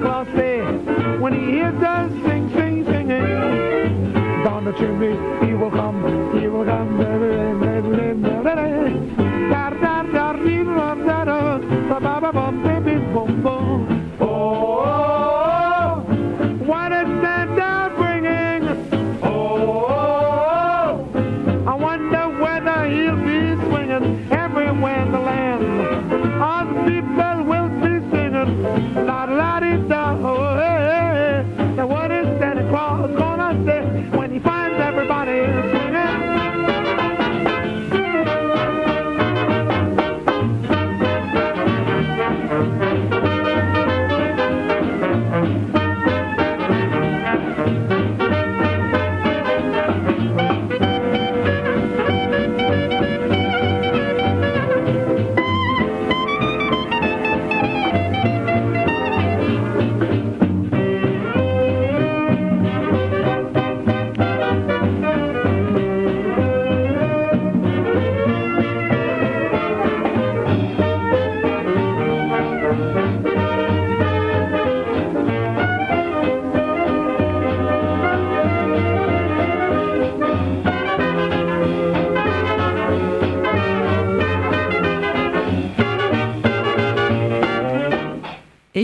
across the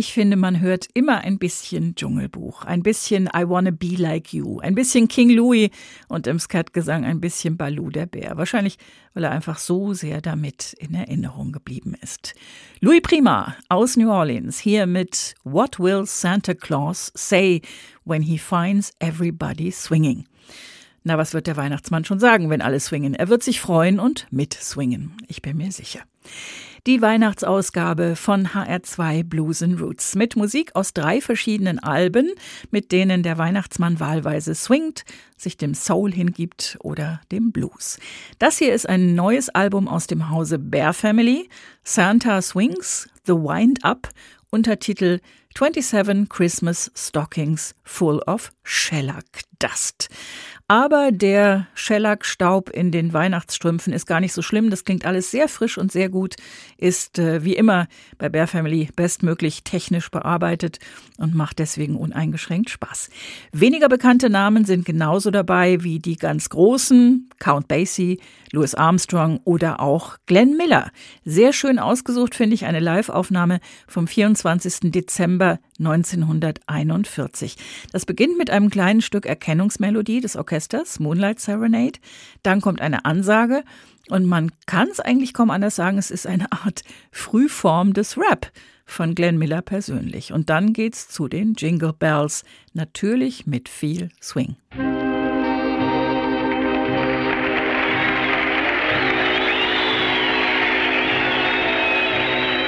Ich finde, man hört immer ein bisschen Dschungelbuch, ein bisschen I Wanna Be Like You, ein bisschen King Louis und im Skatgesang ein bisschen Baloo der Bär. Wahrscheinlich, weil er einfach so sehr damit in Erinnerung geblieben ist. Louis Prima aus New Orleans hier mit What Will Santa Claus Say When He Finds Everybody Swinging? Na, was wird der Weihnachtsmann schon sagen, wenn alle swingen? Er wird sich freuen und mitswingen. Ich bin mir sicher. Die Weihnachtsausgabe von HR2 Blues and Roots mit Musik aus drei verschiedenen Alben, mit denen der Weihnachtsmann wahlweise swingt, sich dem Soul hingibt oder dem Blues. Das hier ist ein neues Album aus dem Hause Bear Family, Santa Swings, The Wind Up, Untertitel 27 Christmas Stockings Full of Shellac Dust. Aber der Schellackstaub in den Weihnachtsstrümpfen ist gar nicht so schlimm. Das klingt alles sehr frisch und sehr gut. Ist äh, wie immer bei Bear Family bestmöglich technisch bearbeitet und macht deswegen uneingeschränkt Spaß. Weniger bekannte Namen sind genauso dabei wie die ganz großen Count Basie, Louis Armstrong oder auch Glenn Miller. Sehr schön ausgesucht finde ich eine Live-Aufnahme vom 24. Dezember 1941. Das beginnt mit einem kleinen Stück Erkennungsmelodie des Orchesters, Orchesters, Moonlight Serenade. Dann kommt eine Ansage und man kann es eigentlich kaum anders sagen, es ist eine Art Frühform des Rap von Glenn Miller persönlich. Und dann geht's zu den Jingle Bells, natürlich mit viel Swing.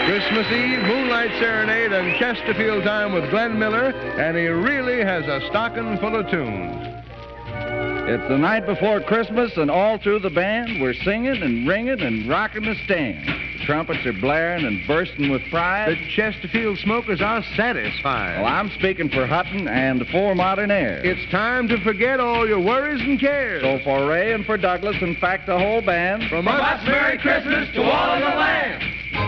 Christmas Eve, Moonlight Serenade, and Chesterfield time with Glenn Miller, and he really has a stocking full of tunes. It's the night before Christmas, and all through the band, we're singing and ringing and rocking the stand. The trumpets are blaring and bursting with pride. The Chesterfield smokers are satisfied. Well, I'm speaking for Hutton and the four modern airs. It's time to forget all your worries and cares. So for Ray and for Douglas, in fact, the whole band, From, From us, Merry Christmas to all in the land.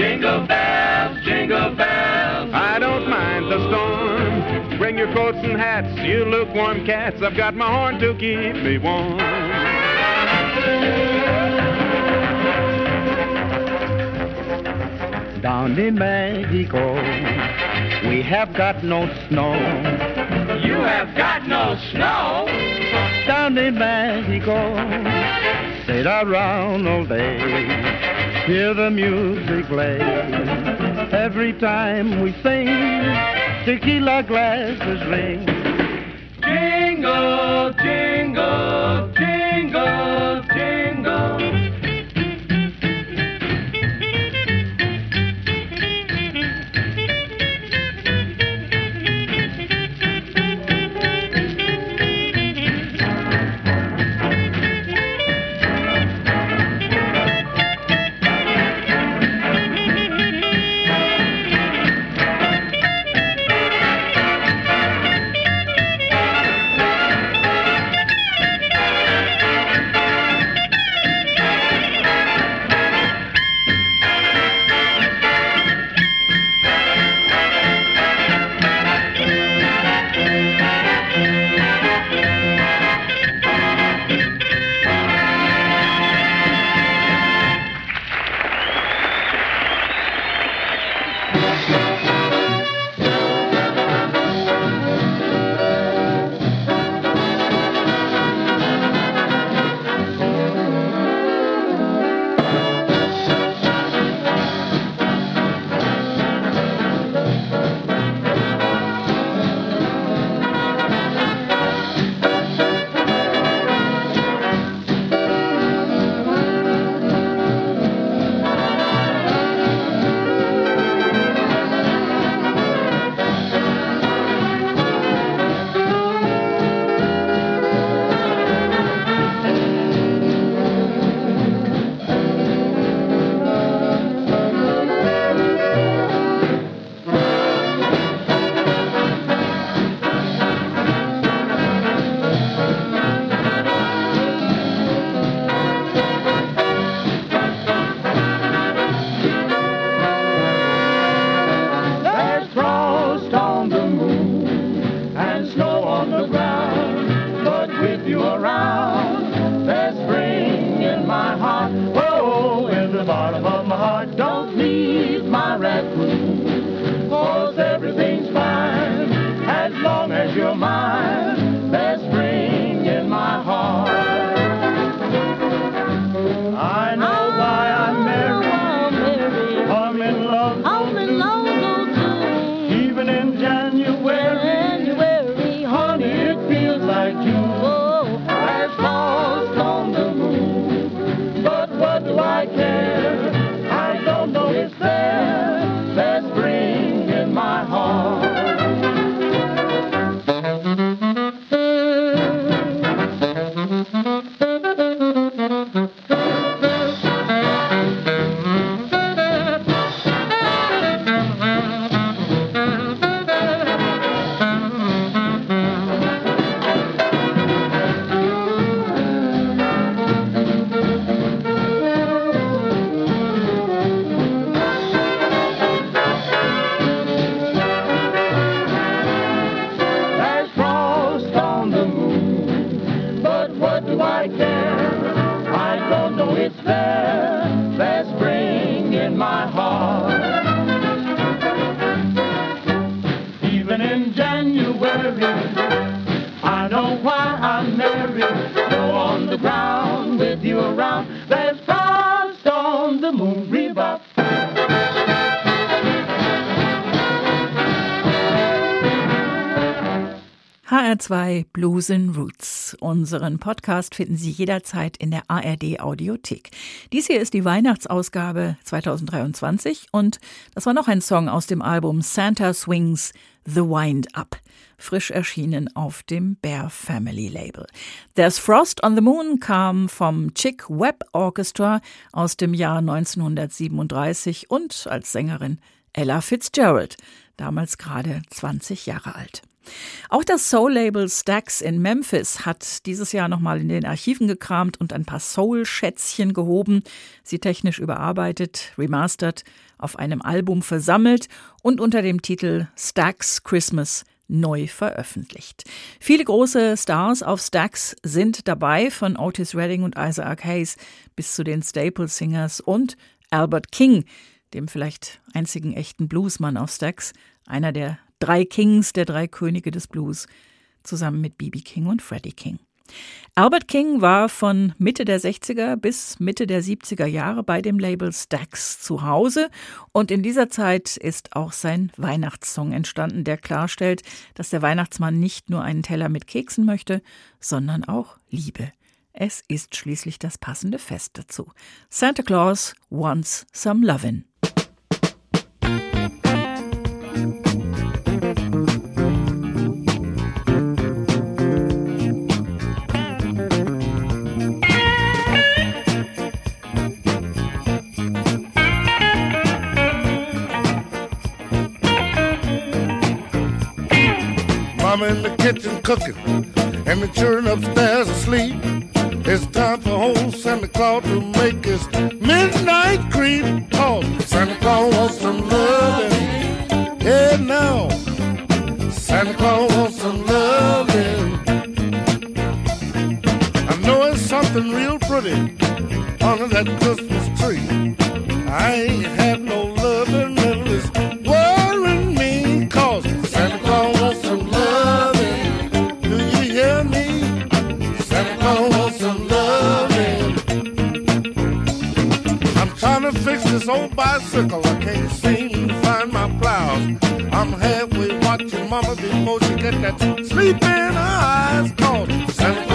Jingle bells, jingle bells. I don't mind the storm. Bring your coats and hats, you lukewarm cats. I've got my horn to keep me warm. Down in Mexico, we have got no snow. You have got no snow. Down in Mexico, sit around all day, hear the music play. Every time we sing, tequila glasses ring. Jingle, jingle, Amen. There's frost on the moon, rebop. HR2 Blues and Roots. Unseren Podcast finden Sie jederzeit in der ARD Audiothek. Dies hier ist die Weihnachtsausgabe 2023 und das war noch ein Song aus dem Album Santa Swings The Wind Up, frisch erschienen auf dem Bear Family Label. There's Frost on the Moon kam vom Chick Webb Orchestra aus dem Jahr 1937 und als Sängerin Ella Fitzgerald, damals gerade 20 Jahre alt. Auch das Soul-Label Stax in Memphis hat dieses Jahr nochmal in den Archiven gekramt und ein paar Soul-Schätzchen gehoben, sie technisch überarbeitet, remastert, auf einem Album versammelt und unter dem Titel Stax Christmas neu veröffentlicht. Viele große Stars auf Stax sind dabei, von Otis Redding und Isaac Hayes bis zu den Staple Singers und Albert King, dem vielleicht einzigen echten Bluesmann auf Stax, einer der drei Kings, der drei Könige des Blues, zusammen mit B.B. King und Freddie King. Albert King war von Mitte der 60er bis Mitte der 70er Jahre bei dem Label Stax zu Hause und in dieser Zeit ist auch sein Weihnachtssong entstanden, der klarstellt, dass der Weihnachtsmann nicht nur einen Teller mit Keksen möchte, sondern auch Liebe. Es ist schließlich das passende Fest dazu. Santa Claus wants some lovin'. Mama in the kitchen cooking, and the children upstairs asleep. It's time for old Santa Claus to make his midnight creep. Oh, Santa Claus wants some loving. Yeah, now. Santa Claus wants some loving. I know it's something real pretty under that Christmas tree. I ain't had bicycle. I can't seem to find my plows. I'm halfway watching mama before she get that sleep in her eyes Santa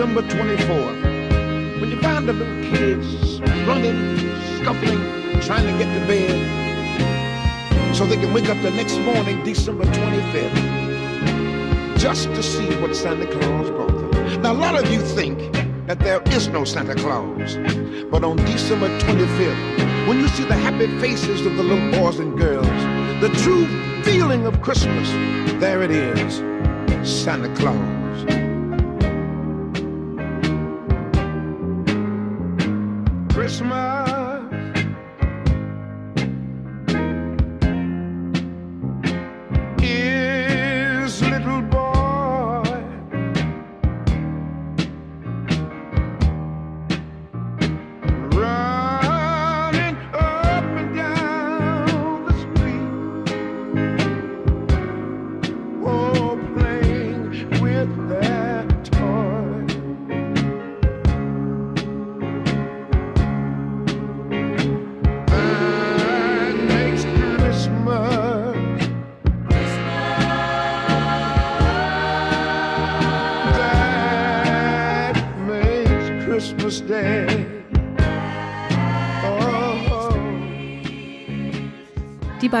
December 24th, when you find the little kids running, scuffling, trying to get to bed so they can wake up the next morning, December 25th, just to see what Santa Claus brought them. Now, a lot of you think that there is no Santa Claus, but on December 25th, when you see the happy faces of the little boys and girls, the true feeling of Christmas, there it is Santa Claus.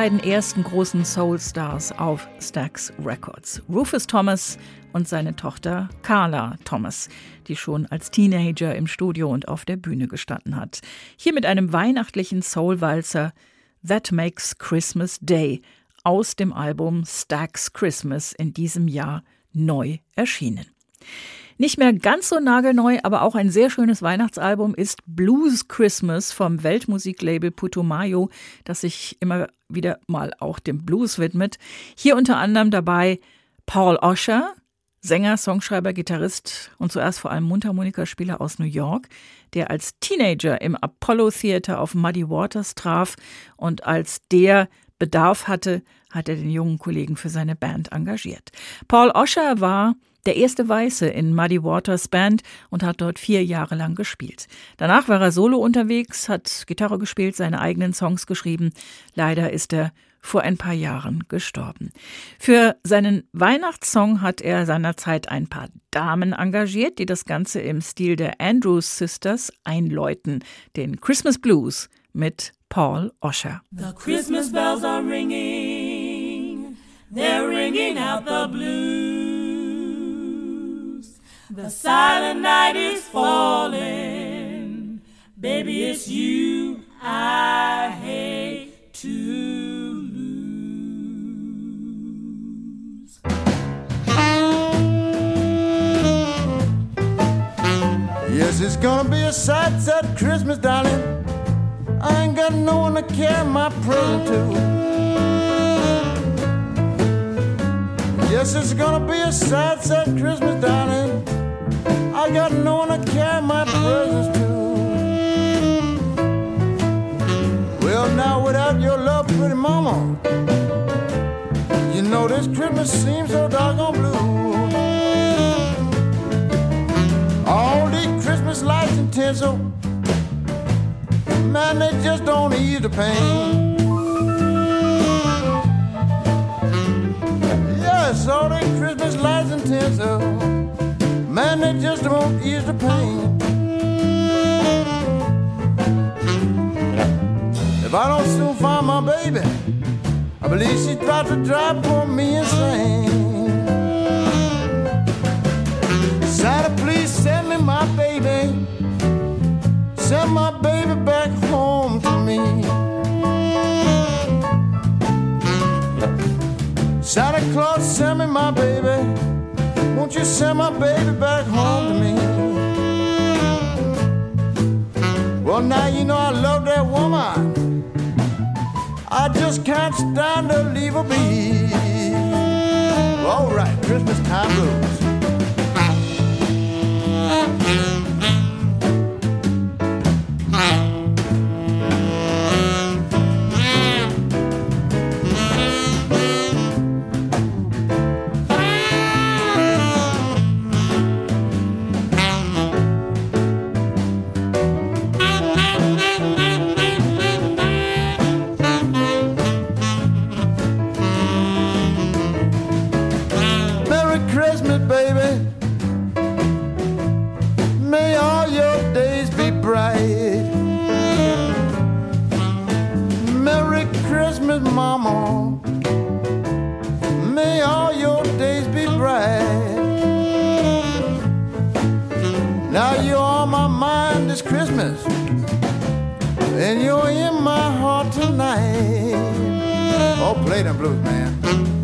Beiden ersten großen Soul-Stars auf Stax Records. Rufus Thomas und seine Tochter Carla Thomas, die schon als Teenager im Studio und auf der Bühne gestanden hat. Hier mit einem weihnachtlichen Soul-Walzer That Makes Christmas Day aus dem Album Stax Christmas in diesem Jahr neu erschienen. Nicht mehr ganz so nagelneu, aber auch ein sehr schönes Weihnachtsalbum ist Blues Christmas vom Weltmusiklabel Putumayo, das sich immer wieder mal auch dem Blues widmet. Hier unter anderem dabei Paul Osher, Sänger, Songschreiber, Gitarrist und zuerst vor allem Mundharmonikaspieler aus New York, der als Teenager im Apollo Theater auf Muddy Waters traf und als der Bedarf hatte, hat er den jungen Kollegen für seine Band engagiert. Paul Osher war der erste Weiße in Muddy Waters Band und hat dort vier Jahre lang gespielt. Danach war er solo unterwegs, hat Gitarre gespielt, seine eigenen Songs geschrieben. Leider ist er vor ein paar Jahren gestorben. Für seinen Weihnachtssong hat er seinerzeit ein paar Damen engagiert, die das Ganze im Stil der Andrews Sisters einläuten. Den Christmas Blues mit Paul Osher. The Christmas bells are ringing, they're ringing out the blues. The silent night is falling, baby, it's you I hate to lose. Yes, it's gonna be a sad, sad Christmas, darling. I ain't got no one to carry my present to. Yes, it's gonna be a sad, sad Christmas, darling. I got no one to carry my presents to. Well, now without your love, pretty mama, you know this Christmas seems so doggone blue. All these Christmas lights and tinsel, man, they just don't ease the pain. Yes, all these Christmas lights and tinsel, man, they just won't ease the pain. If I don't soon find my baby, I believe she tried to drive poor me insane. Santa, please send me my baby. Send my baby back Won't you send my baby back home to me? Well, now you know I love that woman. I just can't stand to leave her be. All right, Christmas time blues. all play them blues, man.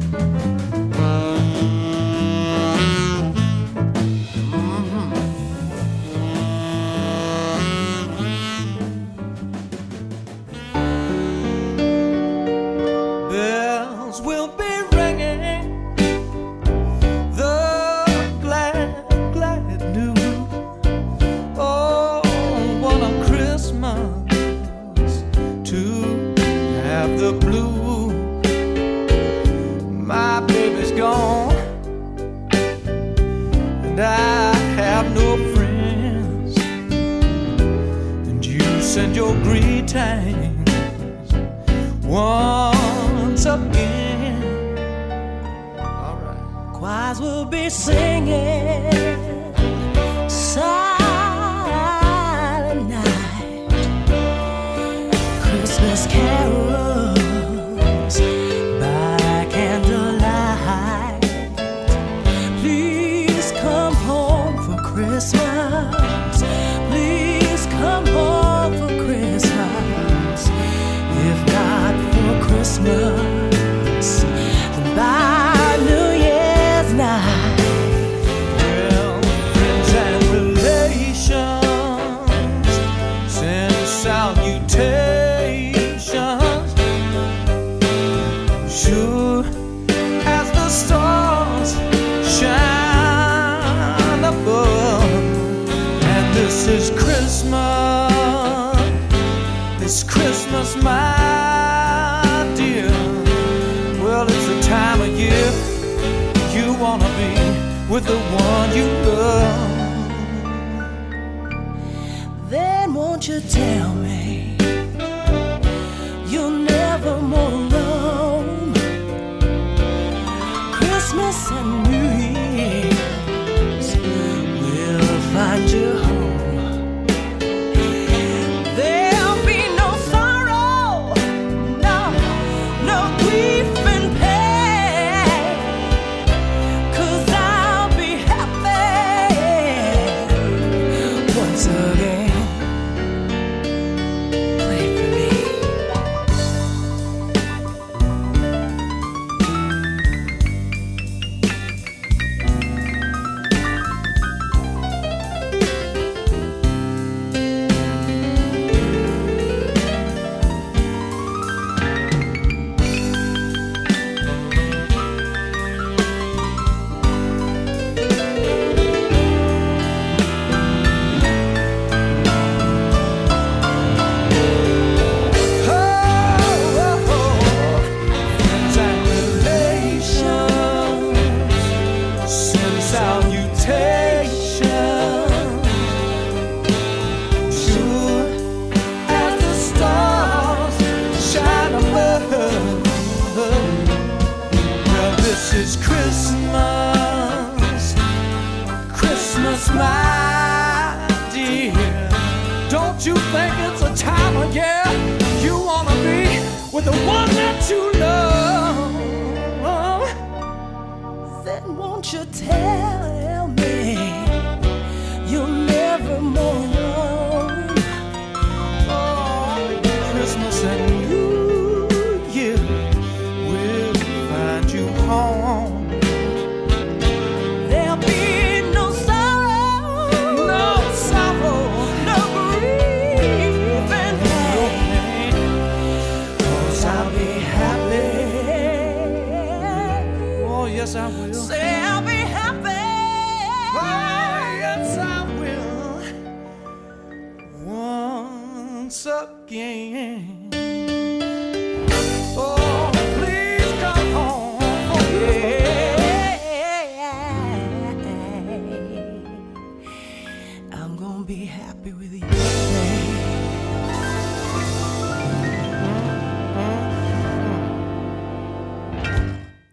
You tell me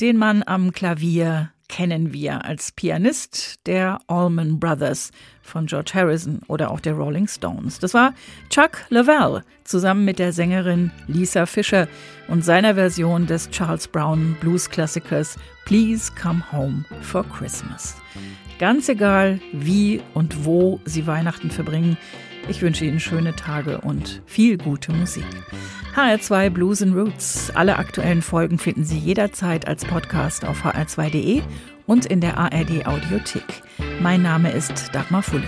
Den Mann am Klavier kennen wir als Pianist der Allman Brothers von George Harrison oder auch der Rolling Stones. Das war Chuck Leavell zusammen mit der Sängerin Lisa Fischer und seiner Version des Charles Brown Blues-Klassikers Please Come Home for Christmas. Ganz egal, wie und wo Sie Weihnachten verbringen, ich wünsche Ihnen schöne Tage und viel gute Musik. HR2 Blues and Roots. Alle aktuellen Folgen finden Sie jederzeit als Podcast auf hr2.de und in der ARD Audiothek. Mein Name ist Dagmar Fulle.